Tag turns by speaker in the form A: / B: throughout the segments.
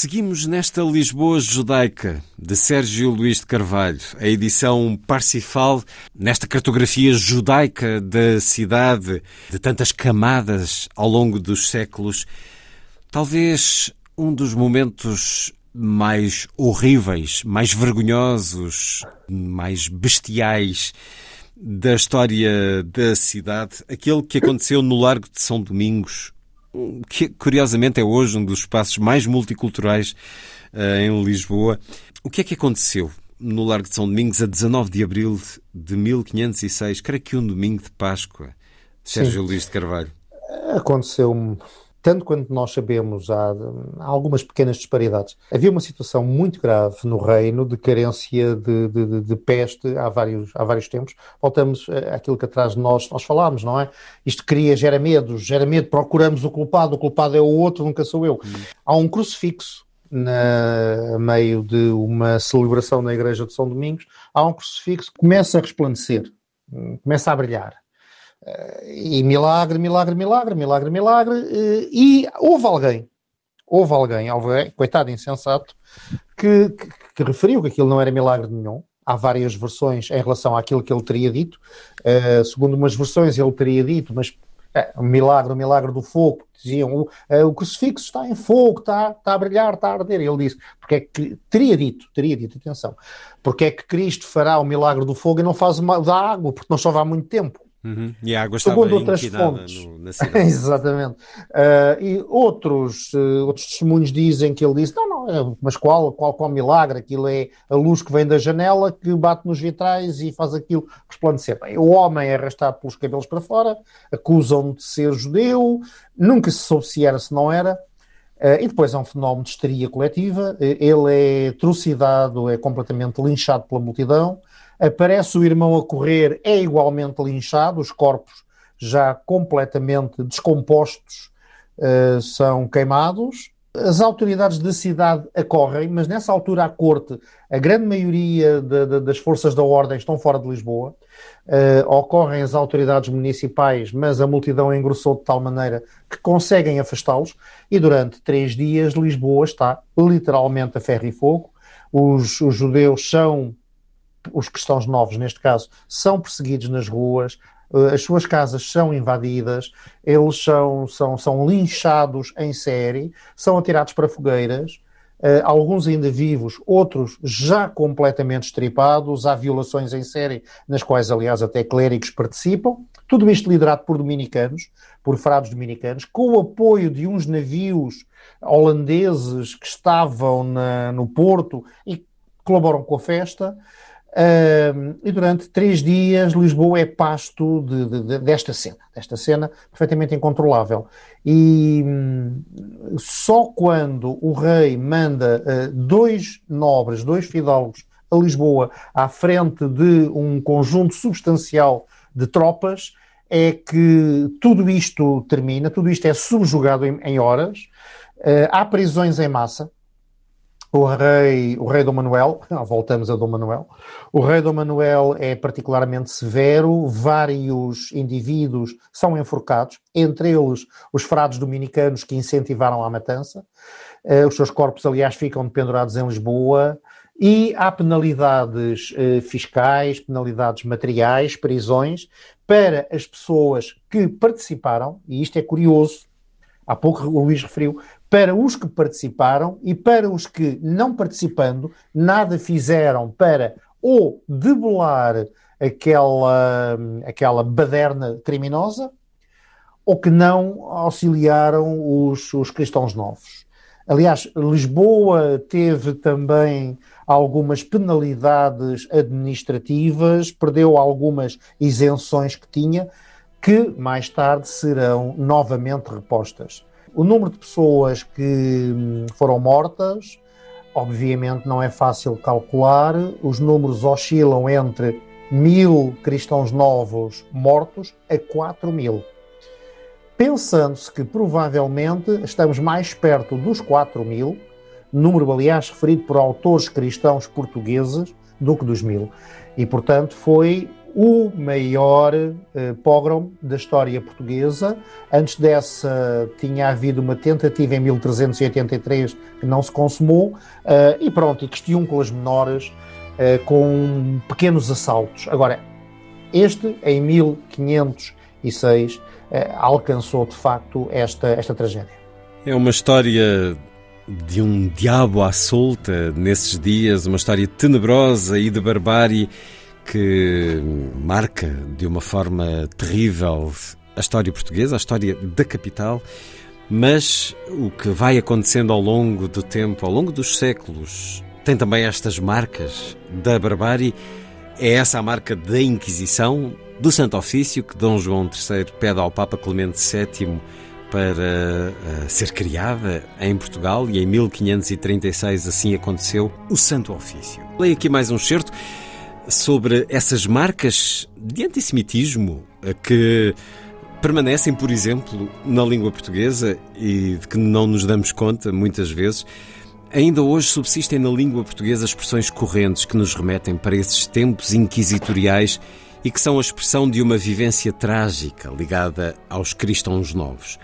A: Seguimos nesta Lisboa judaica de Sérgio Luís de Carvalho, a edição Parsifal, nesta cartografia judaica da cidade, de tantas camadas ao longo dos séculos. Talvez um dos momentos mais horríveis, mais vergonhosos, mais bestiais da história da cidade, aquele que aconteceu no Largo de São Domingos, que curiosamente é hoje um dos espaços mais multiculturais uh, em Lisboa. O que é que aconteceu no Largo de São Domingos a 19 de abril de 1506? Creio que um domingo de Páscoa. Sérgio Sim. Luís de Carvalho.
B: Aconteceu tanto quanto nós sabemos, há, há, algumas pequenas disparidades. Havia uma situação muito grave no reino de carência de, de, de, peste há vários, há vários tempos. Voltamos àquilo que atrás de nós, nós falámos, não é? Isto cria, gera medo, gera medo, procuramos o culpado, o culpado é o outro, nunca sou eu. Hum. Há um crucifixo na meio de uma celebração na igreja de São Domingos, há um crucifixo que começa a resplandecer, começa a brilhar. E milagre, milagre, milagre, milagre, milagre. E houve alguém, houve alguém, alguém coitado insensato, que, que, que, referiu que aquilo não era milagre nenhum. Há várias versões em relação àquilo que ele teria dito. Uh, segundo umas versões, ele teria dito, mas o milagre, o milagre do fogo, diziam uh, o crucifixo está em fogo, está, está a brilhar, está a arder. Ele disse, porque é que teria dito, teria dito, atenção, porque é que Cristo fará o milagre do fogo e não faz o da água, porque não chove há muito tempo.
A: Uhum. E a água estava outras fontes. No, na cidade.
B: Exatamente. Uh, e outros, uh, outros testemunhos dizem que ele disse: não, não, é, mas qual, qual, qual milagre? Aquilo é a luz que vem da janela que bate nos vitrais e faz aquilo resplandecer. Bem, o homem é arrastado pelos cabelos para fora, acusam de ser judeu, nunca se soube se era, se não era. Uh, e depois é um fenómeno de histeria coletiva. Ele é trucidado, é completamente linchado pela multidão aparece o irmão a correr, é igualmente linchado, os corpos já completamente descompostos uh, são queimados. As autoridades da cidade acorrem, mas nessa altura a corte, a grande maioria de, de, das forças da ordem estão fora de Lisboa. Uh, ocorrem as autoridades municipais, mas a multidão engrossou de tal maneira que conseguem afastá-los. E durante três dias Lisboa está literalmente a ferro e fogo. Os, os judeus são os cristãos novos, neste caso, são perseguidos nas ruas, eh, as suas casas são invadidas, eles são, são, são linchados em série, são atirados para fogueiras, Uh, alguns ainda vivos, outros já completamente estripados, há violações em série, nas quais, aliás, até clérigos participam. Tudo isto liderado por dominicanos, por frados dominicanos, com o apoio de uns navios holandeses que estavam na, no Porto e colaboram com a festa. Uh, e durante três dias Lisboa é pasto de, de, de, desta cena, desta cena perfeitamente incontrolável. E hum, só quando o rei manda uh, dois nobres, dois fidalgos a Lisboa à frente de um conjunto substancial de tropas, é que tudo isto termina, tudo isto é subjugado em, em horas. Uh, há prisões em massa, o rei, o rei Dom Manuel, voltamos a Dom Manuel, o rei Dom Manuel é particularmente severo, vários indivíduos são enforcados, entre eles os frados dominicanos que incentivaram a matança, uh, os seus corpos, aliás, ficam pendurados em Lisboa, e há penalidades uh, fiscais, penalidades materiais, prisões, para as pessoas que participaram, e isto é curioso, há pouco o Luís referiu, para os que participaram e para os que, não participando, nada fizeram para ou debelar aquela, aquela baderna criminosa ou que não auxiliaram os, os cristãos novos. Aliás, Lisboa teve também algumas penalidades administrativas, perdeu algumas isenções que tinha, que mais tarde serão novamente repostas. O número de pessoas que hum, foram mortas, obviamente não é fácil calcular, os números oscilam entre mil cristãos novos mortos a 4 mil. Pensando-se que provavelmente estamos mais perto dos 4 mil, número aliás referido por autores cristãos portugueses, do que dos mil. E portanto foi o maior eh, pogrom da história portuguesa. Antes dessa, tinha havido uma tentativa em 1383 que não se consumou, eh, e pronto, e questiúnculas menores eh, com pequenos assaltos. Agora, este, em 1506, eh, alcançou de facto esta, esta tragédia.
A: É uma história de um diabo à solta nesses dias, uma história tenebrosa e de barbárie que marca de uma forma terrível a história portuguesa, a história da capital, mas o que vai acontecendo ao longo do tempo, ao longo dos séculos, tem também estas marcas da barbárie. É essa a marca da Inquisição, do Santo Ofício, que Dom João III pede ao Papa Clemente VII para uh, ser criada em Portugal e em 1536 assim aconteceu o Santo Ofício. Leio aqui mais um certo sobre essas marcas de antissemitismo que permanecem, por exemplo, na língua portuguesa e de que não nos damos conta muitas vezes. Ainda hoje subsistem na língua portuguesa expressões correntes que nos remetem para esses tempos inquisitoriais e que são a expressão de uma vivência trágica ligada aos cristãos novos.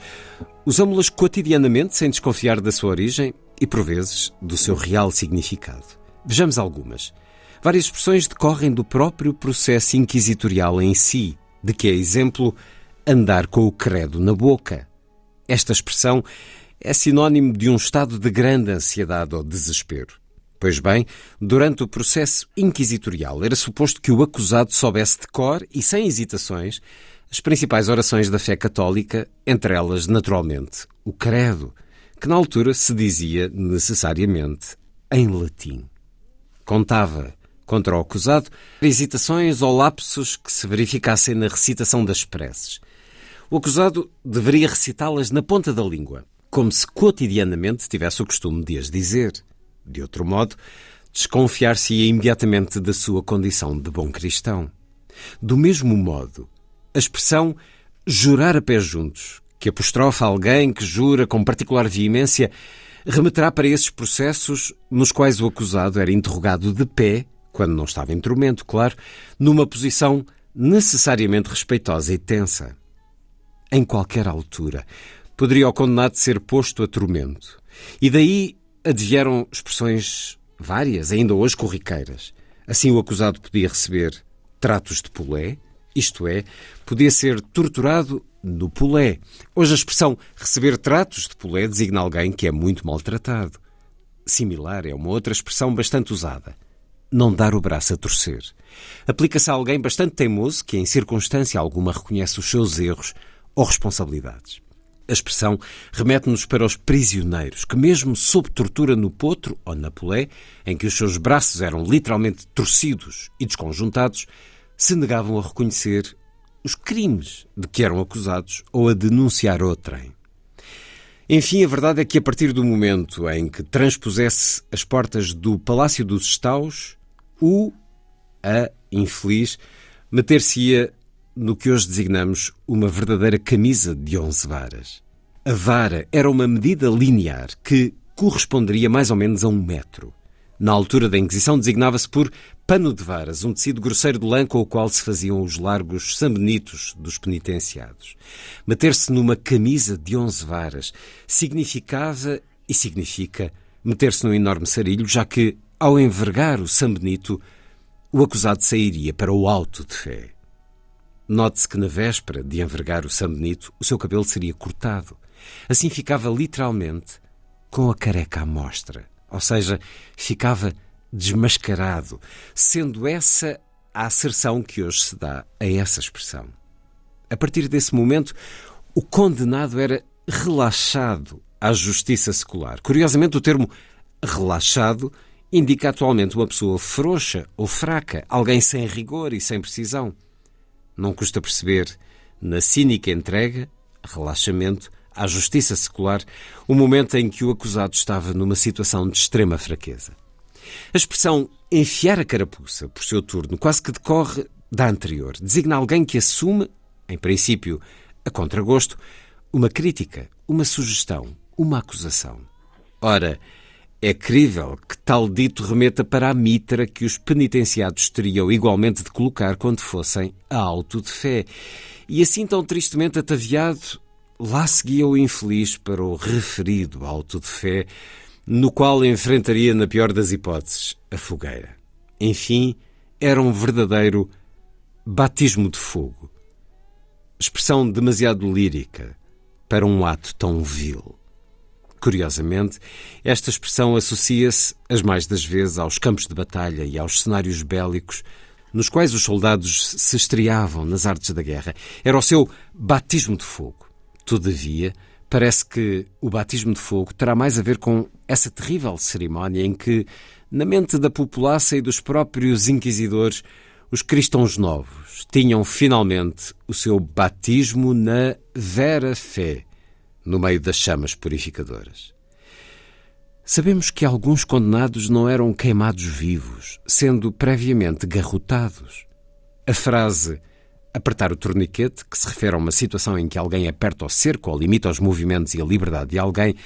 A: Usamos-las cotidianamente sem desconfiar da sua origem e, por vezes, do seu real significado. Vejamos algumas. Várias expressões decorrem do próprio processo inquisitorial em si, de que é exemplo andar com o credo na boca. Esta expressão é sinónimo de um estado de grande ansiedade ou desespero. Pois bem, durante o processo inquisitorial era suposto que o acusado soubesse de cor e sem hesitações as principais orações da fé católica, entre elas, naturalmente, o Credo, que na altura se dizia necessariamente em latim. Contava contra o acusado hesitações ou lapsos que se verificassem na recitação das preces. O acusado deveria recitá-las na ponta da língua, como se cotidianamente tivesse o costume de as dizer. De outro modo, desconfiar-se-ia imediatamente da sua condição de bom cristão. Do mesmo modo, a expressão jurar a pé juntos, que apostrofa alguém que jura com particular veemência, remeterá para esses processos nos quais o acusado era interrogado de pé, quando não estava em tormento, claro, numa posição necessariamente respeitosa e tensa. Em qualquer altura, poderia o condenado ser posto a tormento. E daí advieram expressões várias, ainda hoje corriqueiras. Assim, o acusado podia receber tratos de pulé, isto é, podia ser torturado no pulé. Hoje a expressão receber tratos de pulé designa alguém que é muito maltratado. Similar é uma outra expressão bastante usada. Não dar o braço a torcer. Aplica-se a alguém bastante teimoso que, em circunstância alguma, reconhece os seus erros ou responsabilidades. A expressão remete-nos para os prisioneiros, que, mesmo sob tortura no potro ou na polé, em que os seus braços eram literalmente torcidos e desconjuntados, se negavam a reconhecer os crimes de que eram acusados ou a denunciar outrem. Enfim, a verdade é que a partir do momento em que transpusesse as portas do Palácio dos Estaus, o, a infeliz, meter-se-ia no que hoje designamos uma verdadeira camisa de onze varas. A vara era uma medida linear que corresponderia mais ou menos a um metro. Na altura da Inquisição designava-se por pano de varas, um tecido grosseiro de lã com o qual se faziam os largos sambenitos dos penitenciados. Meter-se numa camisa de onze varas significava e significa meter-se num enorme sarilho, já que, ao envergar o sambenito, o acusado sairia para o alto de fé. Note-se que na véspera de envergar o São Benito, o seu cabelo seria cortado. Assim ficava literalmente com a careca à mostra, ou seja, ficava desmascarado, sendo essa a asserção que hoje se dá a essa expressão. A partir desse momento, o condenado era relaxado à justiça secular. Curiosamente, o termo relaxado indica atualmente uma pessoa frouxa ou fraca, alguém sem rigor e sem precisão. Não custa perceber, na cínica entrega, relaxamento, à justiça secular o momento em que o acusado estava numa situação de extrema fraqueza. A expressão enfiar a carapuça por seu turno quase que decorre da anterior. Designa alguém que assume, em princípio, a contragosto, uma crítica, uma sugestão, uma acusação. Ora, é crível que tal dito remeta para a mitra que os penitenciados teriam igualmente de colocar quando fossem a auto de fé. E assim tão tristemente ataviado, lá seguia o infeliz para o referido auto de fé, no qual enfrentaria, na pior das hipóteses, a fogueira. Enfim, era um verdadeiro batismo de fogo. Expressão demasiado lírica para um ato tão vil. Curiosamente, esta expressão associa-se, as mais das vezes, aos campos de batalha e aos cenários bélicos nos quais os soldados se estreavam nas artes da guerra. Era o seu batismo de fogo. Todavia, parece que o batismo de fogo terá mais a ver com essa terrível cerimónia em que, na mente da população e dos próprios inquisidores, os cristãos novos tinham finalmente o seu batismo na vera fé, no meio das chamas purificadoras. Sabemos que alguns condenados não eram queimados vivos, sendo previamente garrotados. A frase apertar o torniquete, que se refere a uma situação em que alguém aperta o cerco ou limita os movimentos e a liberdade de alguém,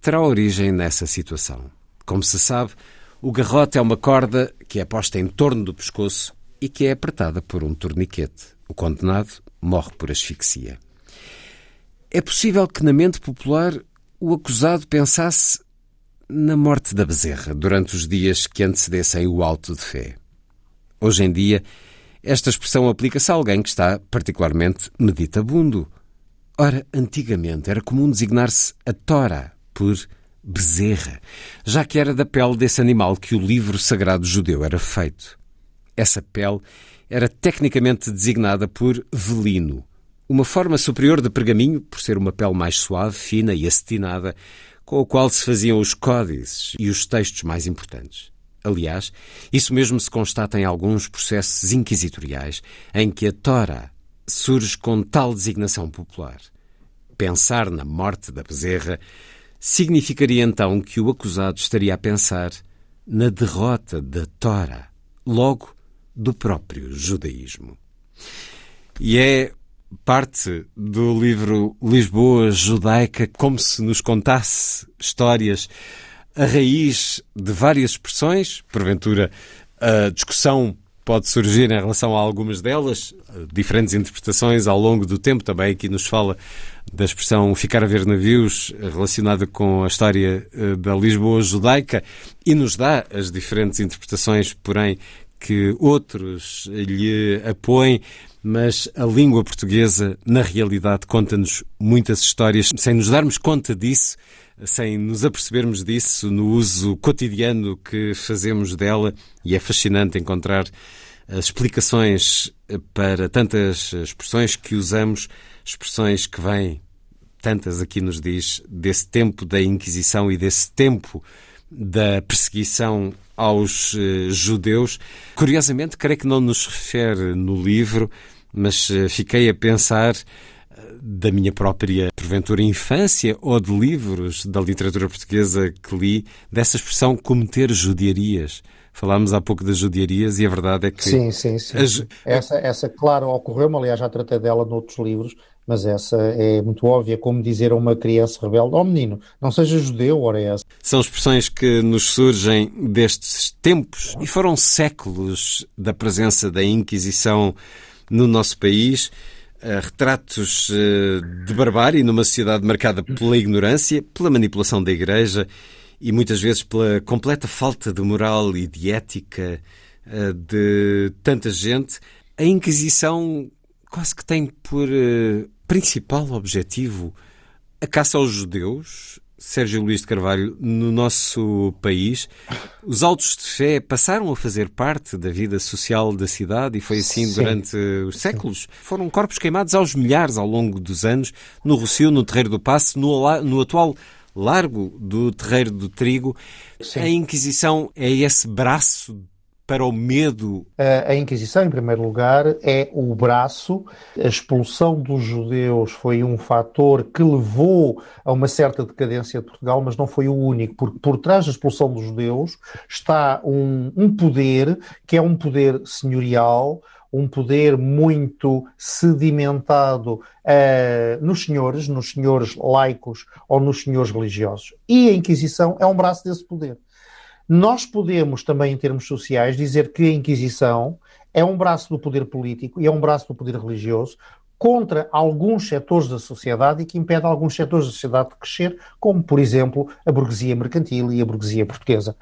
A: terá origem nessa situação. Como se sabe, o garrote é uma corda que é posta em torno do pescoço e que é apertada por um torniquete. O condenado morre por asfixia. É possível que na mente popular o acusado pensasse na morte da bezerra durante os dias que antecedessem o alto de fé. Hoje em dia, esta expressão aplica-se a alguém que está particularmente meditabundo. Ora, antigamente era comum designar-se a tora por bezerra, já que era da pele desse animal que o livro sagrado judeu era feito. Essa pele era tecnicamente designada por velino, uma forma superior de pergaminho, por ser uma pele mais suave, fina e acetinada, com a qual se faziam os códices e os textos mais importantes. Aliás, isso mesmo se constata em alguns processos inquisitoriais em que a Tora surge com tal designação popular. Pensar na morte da bezerra significaria então que o acusado estaria a pensar na derrota da Tora, logo do próprio judaísmo. E é parte do livro Lisboa Judaica, como se nos contasse histórias a raiz de várias expressões, porventura a discussão pode surgir em relação a algumas delas, diferentes interpretações ao longo do tempo, também aqui nos fala da expressão ficar a ver navios relacionada com a história eh, da Lisboa judaica e nos dá as diferentes interpretações, porém, que outros lhe apoiem mas a língua portuguesa, na realidade, conta-nos muitas histórias. Sem nos darmos conta disso, sem nos apercebermos disso no uso cotidiano que fazemos dela, e é fascinante encontrar as explicações para tantas expressões que usamos, expressões que vêm, tantas aqui nos diz, desse tempo da Inquisição e desse tempo da perseguição aos uh, judeus. Curiosamente, creio que não nos refere no livro, mas uh, fiquei a pensar uh, da minha própria, porventura, infância ou de livros da literatura portuguesa que li, dessa expressão cometer judiarias. Falámos há pouco das judiarias e a verdade é que.
B: Sim, sim, sim. As... Essa, essa, claro, ocorreu-me, aliás, já tratei dela noutros livros, mas essa é muito óbvia, como dizer a uma criança rebelde, ó oh, menino, não seja judeu, ora é essa.
A: São expressões que nos surgem destes tempos e foram séculos da presença da Inquisição no nosso país. Uh, retratos uh, de barbárie numa sociedade marcada pela ignorância, pela manipulação da Igreja e muitas vezes pela completa falta de moral e de ética uh, de tanta gente. A Inquisição quase que tem por principal objetivo a caça aos judeus, Sérgio Luís de Carvalho, no nosso país, os autos de fé passaram a fazer parte da vida social da cidade e foi assim Sim. durante os séculos. Sim. Foram corpos queimados aos milhares ao longo dos anos, no Rocio, no Terreiro do Passo, no, no atual largo do Terreiro do Trigo. Sim. A Inquisição é esse braço para o medo?
B: A Inquisição, em primeiro lugar, é o braço. A expulsão dos judeus foi um fator que levou a uma certa decadência de Portugal, mas não foi o único, porque por trás da expulsão dos judeus está um, um poder que é um poder senhorial, um poder muito sedimentado uh, nos senhores, nos senhores laicos ou nos senhores religiosos. E a Inquisição é um braço desse poder. Nós podemos também, em termos sociais, dizer que a Inquisição é um braço do poder político e é um braço do poder religioso contra alguns setores da sociedade e que impede alguns setores da sociedade de crescer, como, por exemplo, a burguesia mercantil e a burguesia portuguesa.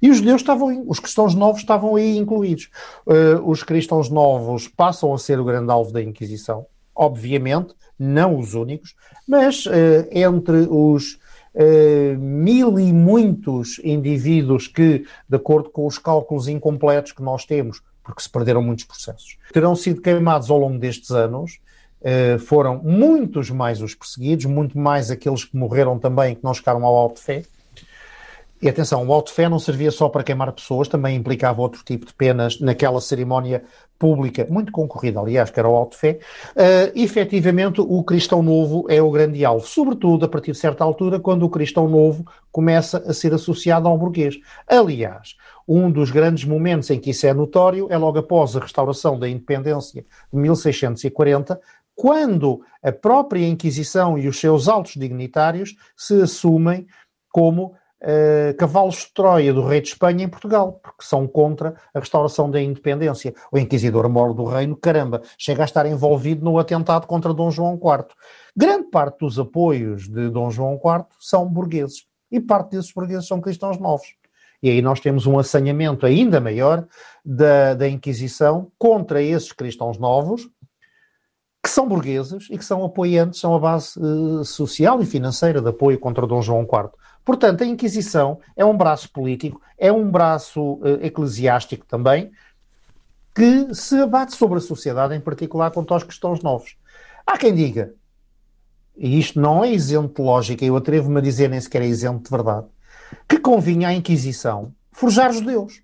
B: E os judeus estavam, os cristãos novos estavam aí incluídos. Uh, os cristãos novos passam a ser o grande alvo da Inquisição, obviamente, não os únicos, mas uh, entre os uh, mil e muitos indivíduos que, de acordo com os cálculos incompletos que nós temos, porque se perderam muitos processos, terão sido queimados ao longo destes anos, foram muitos mais os perseguidos, muito mais aqueles que morreram também, que não chegaram ao alto de fé. E atenção, o alto de fé não servia só para queimar pessoas, também implicava outro tipo de penas naquela cerimónia pública, muito concorrida, aliás, que era o alto de fé. Uh, efetivamente, o cristão novo é o grande alvo, sobretudo a partir de certa altura, quando o cristão novo começa a ser associado ao burguês. Aliás, um dos grandes momentos em que isso é notório é logo após a restauração da independência de 1640, quando a própria Inquisição e os seus altos dignitários se assumem como uh, cavalos de Troia do rei de Espanha em Portugal, porque são contra a restauração da independência. O inquisidor-mor do reino, caramba, chega a estar envolvido no atentado contra Dom João IV. Grande parte dos apoios de Dom João IV são burgueses, e parte desses burgueses são cristãos novos. E aí nós temos um assanhamento ainda maior da, da Inquisição contra esses cristãos novos, que são burgueses e que são apoiantes, são a base uh, social e financeira de apoio contra Dom João IV. Portanto, a Inquisição é um braço político, é um braço uh, eclesiástico também, que se abate sobre a sociedade, em particular quanto aos cristãos novos. Há quem diga, e isto não é isento de lógica, eu atrevo-me a dizer nem sequer é isento de verdade, que convinha à Inquisição forjar judeus.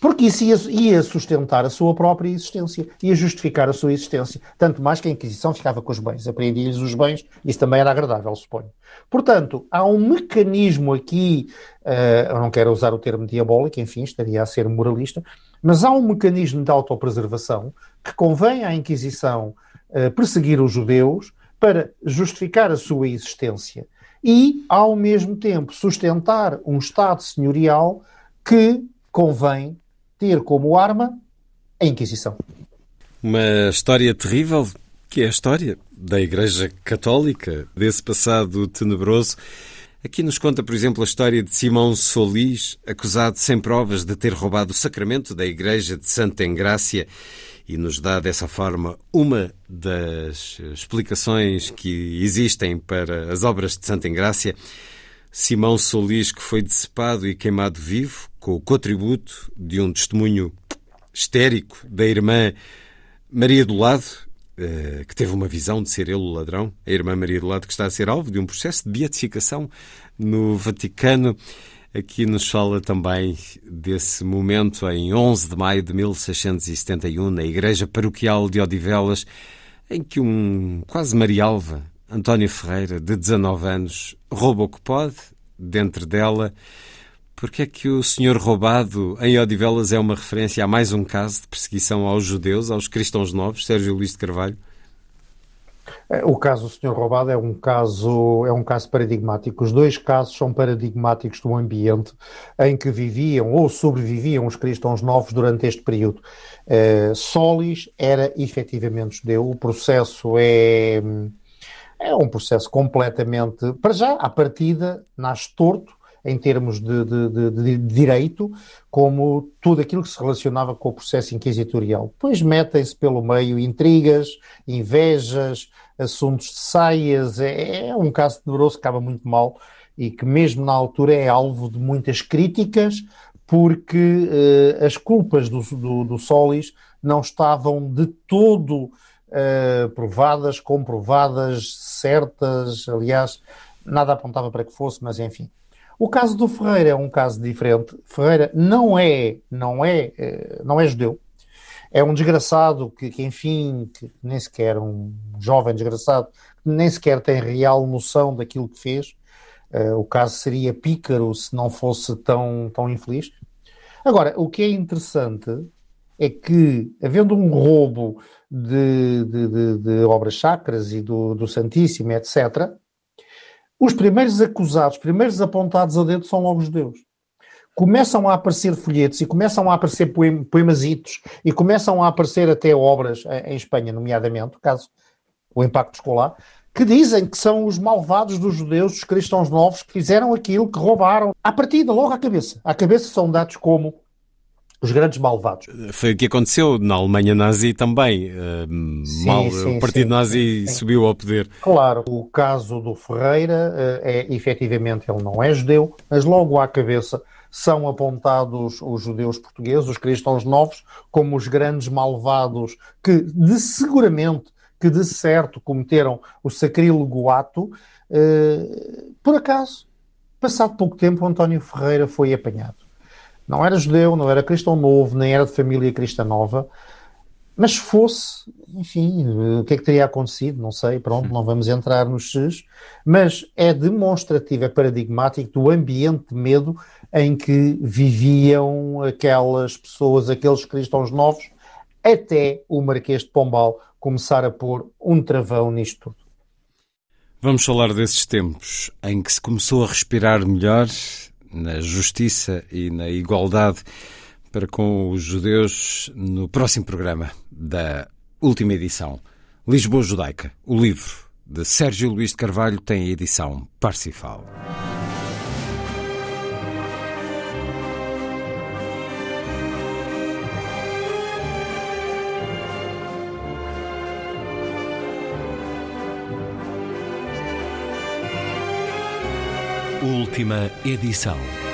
B: Porque isso ia, ia, sustentar a sua própria existência, ia justificar a sua existência. Tanto mais que a Inquisição ficava com os bens, apreendia-lhes os bens, isso também era agradável, suponho. Portanto, há um mecanismo aqui, uh, eu não quero usar o termo diabólico, enfim, estaria a ser moralista, mas há um mecanismo de autopreservação que convém à Inquisição uh, perseguir os judeus para justificar a sua existência e, ao mesmo tempo, sustentar um Estado senhorial que convém ter como arma a Inquisição.
A: Uma história terrível, que é a história da Igreja Católica, desse passado tenebroso. Aqui nos conta, por exemplo, a história de Simão Solis, acusado sem provas de ter roubado o sacramento da Igreja de Santa Engrácia e nos dá dessa forma uma das explicações que existem para as obras de Santa Engrácia. Simão Solis, que foi decepado e queimado vivo, com o contributo de um testemunho histérico da irmã Maria do Lado, eh, que teve uma visão de ser ele o ladrão, a irmã Maria do Lado, que está a ser alvo de um processo de beatificação no Vaticano. Aqui nos fala também desse momento em 11 de maio de 1671, na Igreja Paroquial de Odivelas, em que um quase Marialva, António Ferreira, de 19 anos, rouba o que pode dentro dela. Porque é que o senhor roubado em Odivelas é uma referência a mais um caso de perseguição aos judeus, aos cristãos novos, Sérgio Luís de Carvalho?
B: É, o caso do senhor roubado é um caso é um caso paradigmático. Os dois casos são paradigmáticos do ambiente em que viviam ou sobreviviam os cristãos novos durante este período. Uh, Solis era efetivamente judeu. O processo é é um processo completamente, para já, à partida, nasce torto em termos de, de, de, de, direito, como tudo aquilo que se relacionava com o processo inquisitorial. Depois metem-se pelo meio intrigas, invejas, assuntos de saias, é, é um caso tenebroso que acaba muito mal e que mesmo na altura é alvo de muitas críticas, porque uh, as culpas do, do, do Solis não estavam de todo uh, provadas, comprovadas, certas, aliás, nada apontava para que fosse, mas enfim. O caso do Ferreira é um caso diferente. Ferreira não é, não é, eh, não é judeu. É um desgraçado que, que enfim, que nem sequer um jovem desgraçado, nem sequer tem real noção daquilo que fez. Uh, o caso seria pícaro se não fosse tão, tão infeliz. Agora, o que é interessante é que, havendo um roubo de, de, de, de obras sacras e do, do Santíssimo, etc., os primeiros acusados, os primeiros apontados a dedo são logo os judeus. Começam a aparecer folhetos e começam a aparecer poemazitos e começam a aparecer até obras em Espanha, nomeadamente, o caso, o impacto escolar, que dizem que são os malvados dos judeus, os cristãos novos, que fizeram aquilo, que roubaram. À partida, logo à cabeça. À cabeça são dados como os grandes malvados.
A: Foi o que aconteceu na Alemanha nazi também. Uh, sim, Mal, sim, o partido sim, nazi subiu ao poder.
B: Claro, o caso do Ferreira uh, é efetivamente ele não é judeu, mas logo à cabeça são apontados os judeus portugueses, os cristãos novos, como os grandes malvados que de seguramente, que de certo cometeram o sacrílego ato. Uh, por acaso, passado pouco tempo, António Ferreira foi apanhado não era judeu, não era cristão novo, nem era de família cristã nova. Mas se fosse, enfim, o que é que teria acontecido? Não sei, pronto, não vamos entrar nos X, mas é demonstrativo, é paradigmático do ambiente de medo em que viviam aquelas pessoas, aqueles cristãos novos, até o Marquês de Pombal começar a pôr um travão nisto tudo.
A: Vamos falar desses tempos em que se começou a respirar melhor na justiça e na igualdade para com os judeus no próximo programa da última edição. Lisboa Judaica, o livro de Sérgio Luís de Carvalho, tem a edição Parsifal.
C: Última edição.